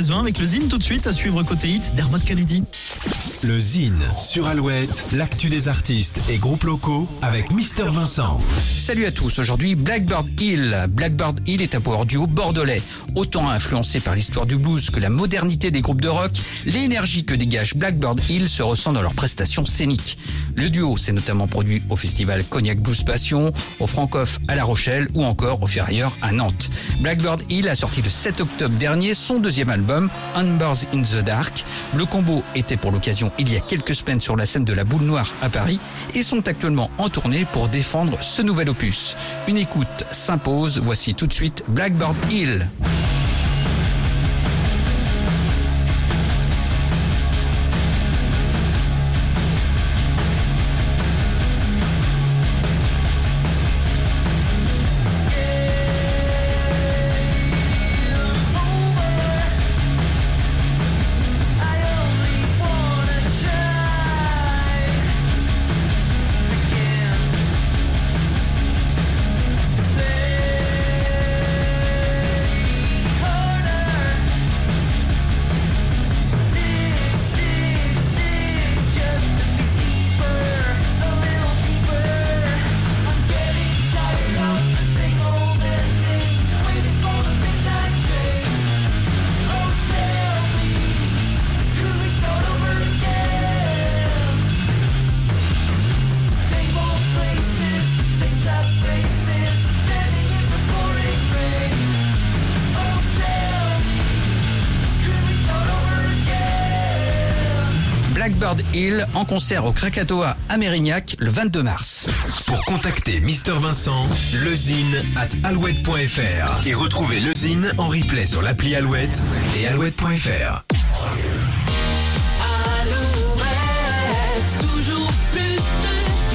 16-20 avec le Zine tout de suite à suivre côté hit Dermot Kennedy. Le Zine sur Alouette, l'actu des artistes et groupes locaux avec Mister Vincent. Salut à tous, aujourd'hui Blackbird Hill. Blackbird Hill est un power duo bordelais. Autant influencé par l'histoire du blues que la modernité des groupes de rock, l'énergie que dégage Blackbird Hill se ressent dans leurs prestations scéniques. Le duo s'est notamment produit au festival Cognac Blues Passion, au Francoff à La Rochelle ou encore au Ferrailleur à Nantes. Blackbird Hill a sorti le 7 octobre dernier son deuxième album, Unbars in the Dark. Le combo était pour l'occasion il y a quelques semaines sur la scène de la Boule Noire à Paris et sont actuellement en tournée pour défendre ce nouvel opus. Une écoute s'impose, voici tout de suite Blackbird Hill. Blackbird Hill en concert au Krakatoa à Mérignac le 22 mars. Pour contacter Mister Vincent, lezine at alouette.fr et retrouver lezine en replay sur l'appli Alouette et alouette.fr. Alouette, toujours plus de